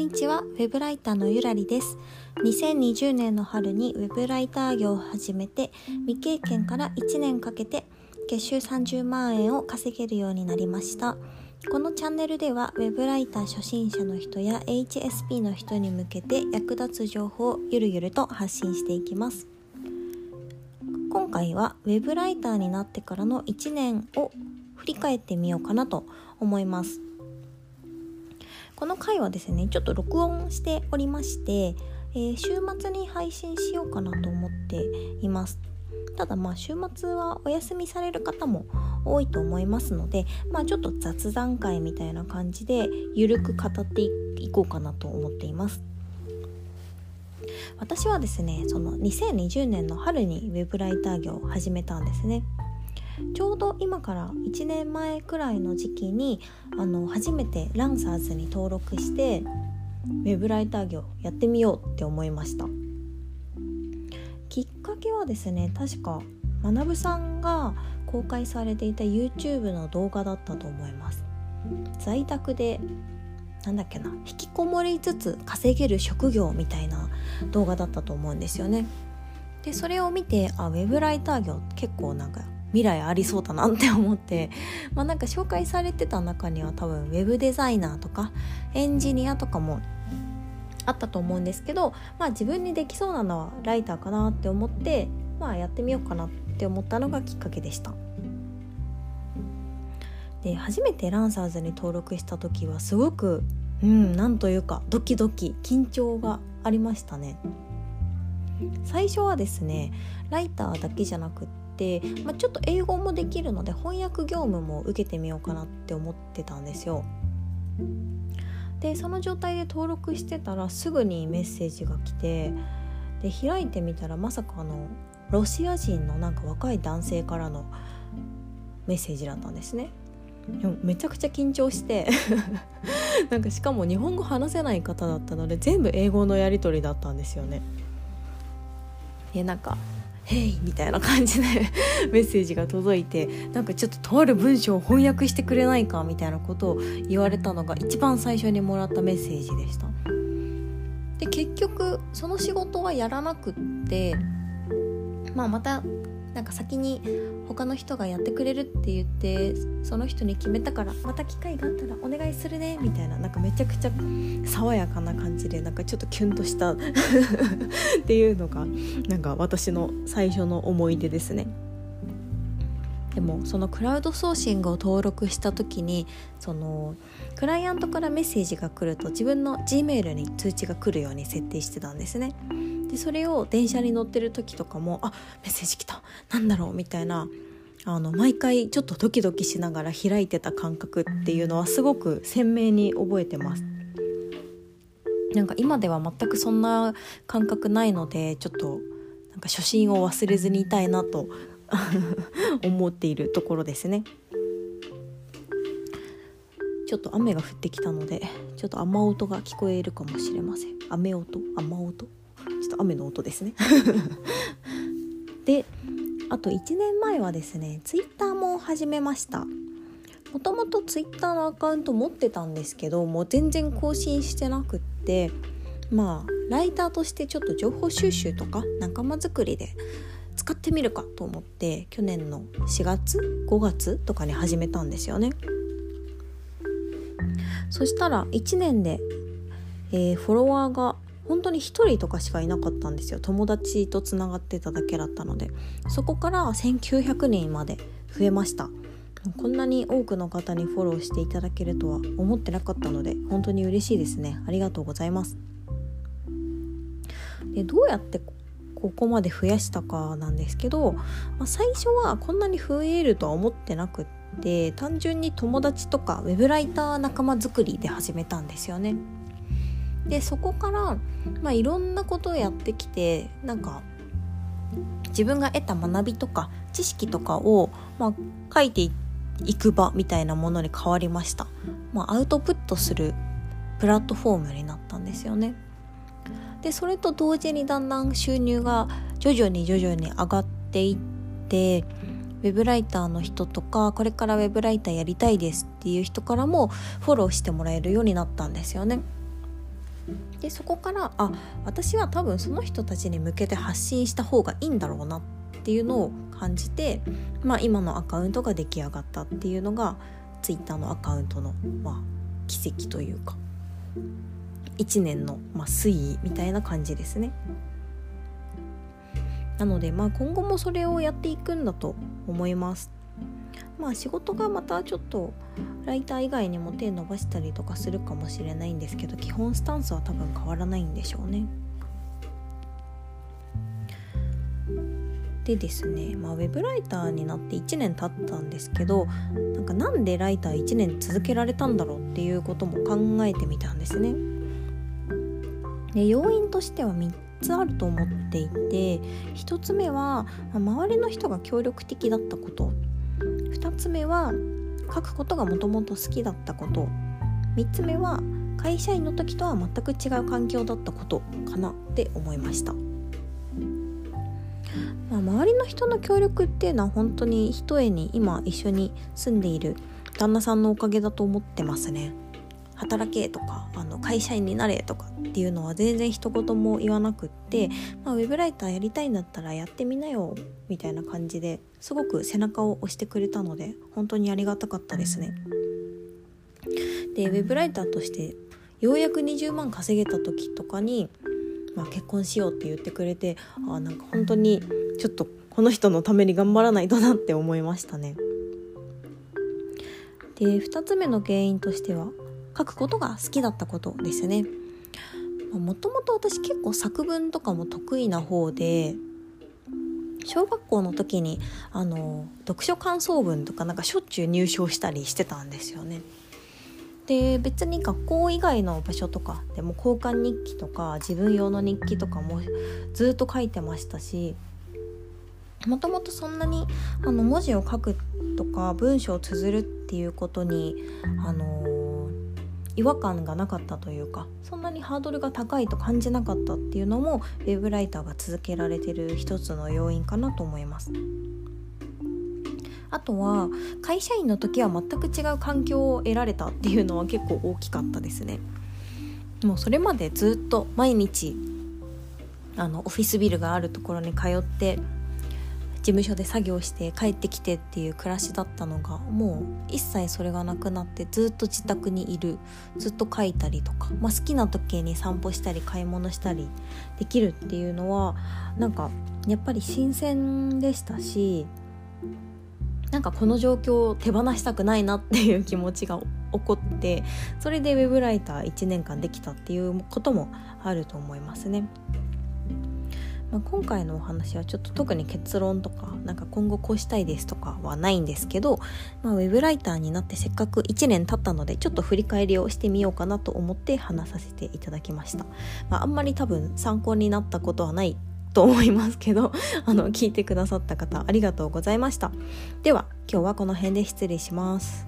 にちは、ウェブライターのゆらりです。2020年の春にウェブライター業を始めて、未経験から1年かけて月収30万円を稼げるようになりました。このチャンネルでは、ウェブライター初心者の人や HSP の人に向けて役立つ情報をゆるゆると発信していきます。今回は、ウェブライターになってからの1年を振り返ってみようかなと思います。この回はですねちょっと録音しておりまして、えー、週末に配信しようかなと思っています。ただまあ週末はお休みされる方も多いと思いますのでまあちょっと雑談会みたいな感じでゆるく語っていこうかなと思っています。私はですねその2020年の春にウェブライター業を始めたんですね。ちょうど今から1年前くらいの時期にあの初めてランサーズに登録してウェブライター業やってみようって思いました。きっかけはですね確か学さんが公開されていた YouTube の動画だったと思います。在宅でなんだっけな引きこもりつつ稼げる職業みたいな動画だったと思うんですよね。でそれを見てあウェブライター業結構なんか未来ありそうだなって思ってまあなんか紹介されてた中には多分ウェブデザイナーとかエンジニアとかもあったと思うんですけどまあ自分にできそうなのはライターかなって思ってまあやってみようかなって思ったのがきっかけでした。で初めてランサーズに登録した時はすごくうんなんというかドキドキ緊張がありましたね最初はですねライターだけじゃなくっ、まあ、ちょっと英語もできるので翻訳業務も受けてみようかなって思ってたんですよ。でその状態で登録してたらすぐにメッセージが来てで開いてみたらまさかあのロシア人のなんか若い男性からのメッセージだったんですね。めちゃくちゃ緊張して なんかしかも日本語話せない方だったので全部英語のやり取りだったんですよね。ねなんかヘイみたいな感じで メッセージが届いてなんかちょっととある文章を翻訳してくれないかみたいなことを言われたのが一番最初にもらったメッセージでした。で結局その仕事はやらなくってまあまたなんか先に他の人がやってくれるって言ってその人に決めたからまた機会があったらお願いするねみたいななんかめちゃくちゃ爽やかな感じでなんかちょっとキュンとした っていうのがなんか私の最初の思い出ですね。でもそのクラウドソーシングを登録した時にそのクライアントからメッセージが来ると自分の G メールに通知が来るように設定してたんですね。でそれを電車に乗ってる時とかもあメッセージ来たなんだろうみたいなあの毎回ちょっとドキドキしながら開いてた感覚っていうのはすごく鮮明に覚えてます。なんか今では全くそんな感覚ないのでちょっとなんか初心を忘れずにいたいなと 思っているところですね。ちょっと雨が降ってきたのでちょっと雨音が聞こえるかもしれません雨音？雨音？雨の音ですね。であと1年前はですねツイッターも始めました。もともとツイッターのアカウント持ってたんですけどもう全然更新してなくってまあライターとしてちょっと情報収集とか仲間づくりで使ってみるかと思って去年の4月5月とかに始めたんですよね。そしたら1年で、えー、フォロワーが本当に1人とかしかいなかったんですよ。友達とつながってただけだったので。そこから1900人まで増えました。こんなに多くの方にフォローしていただけるとは思ってなかったので本当に嬉しいですね。ありがとうございます。でどうやってここまで増やしたかなんですけど、まあ、最初はこんなに増えるとは思ってなくって単純に友達とかウェブライター仲間作りで始めたんですよね。でそこから、まあ、いろんなことをやってきてなんか自分が得た学びとか知識とかを、まあ、書いていく場みたいなものに変わりました、まあ、アウトプットするプラットフォームになったんですよねでそれと同時にだんだん収入が徐々に徐々に上がっていってウェブライターの人とかこれからウェブライターやりたいですっていう人からもフォローしてもらえるようになったんですよね。でそこからあ私は多分その人たちに向けて発信した方がいいんだろうなっていうのを感じて、まあ、今のアカウントが出来上がったっていうのが Twitter のアカウントの、まあ、奇跡というか1年の、まあ、推移みたいな感じですね。なので、まあ、今後もそれをやっていくんだと思います。まあ仕事がまたちょっとライター以外にも手伸ばしたりとかするかもしれないんですけど基本スタンスは多分変わらないんでしょうね。でですね、まあ、ウェブライターになって1年経ったんですけどなんかなんでライター1年続けられたんだろうっていうことも考えてみたんですね。で要因としては3つあると思っていて1つ目は、周りの人が協力的だったこと2つ目は書くことがもともと好きだったこと。3つ目は会社員の時とは全く違う環境だったことかなって思いました、まあ、周りの人の協力っていうのは本当にひとえに今一緒に住んでいる旦那さんのおかげだと思ってますね。働けとかあの会社員になれとかっていうのは全然一言も言わなくって、まあ、ウェブライターやりたいんだったらやってみなよみたいな感じですごく背中を押してくれたので本当にありがたかったですね。でウェブライターとしてようやく20万稼げた時とかに、まあ、結婚しようって言ってくれてあなんか本当にちょっとこの人のために頑張らないとなって思いましたね。で2つ目の原因としては書くことが好きだったことですね。もともと私結構作文とかも得意な方で小学校の時にあの読書感想文とかなんかしょっちゅう入賞したりしてたんですよね。で別に学校以外の場所とかでも交換日記とか自分用の日記とかもずっと書いてましたしもともとそんなにあの文字を書くとか文章を綴るっていうことにあの違和感がなかったというかそんなにハードルが高いと感じなかったっていうのもウェブライターが続けられてる一つの要因かなと思います。あとは会社員の時は全く違う環境を得られたっていうのは結構大きかったですね。もうそれまでずっと毎日あのオフィスビルがあるところに通って事務所で作業して帰ってきてっていう暮らしだったのがもう一切それがなくなってずっと自宅にいるずっと書いたりとか、まあ、好きな時に散歩したり買い物したりできるっていうのはなんかやっぱり新鮮でしたしなんかこの状況を手放したくないなっていう気持ちが起こってそれでウェブライター1年間できたっていうこともあると思いますね。まあ、今回のお話はちょっと特に結論とかなんか今後こうしたいですとかはないんですけど、まあ、ウェブライターになってせっかく1年経ったのでちょっと振り返りをしてみようかなと思って話させていただきました、まあ、あんまり多分参考になったことはないと思いますけど あの聞いてくださった方ありがとうございました。では今日はこの辺で失礼します。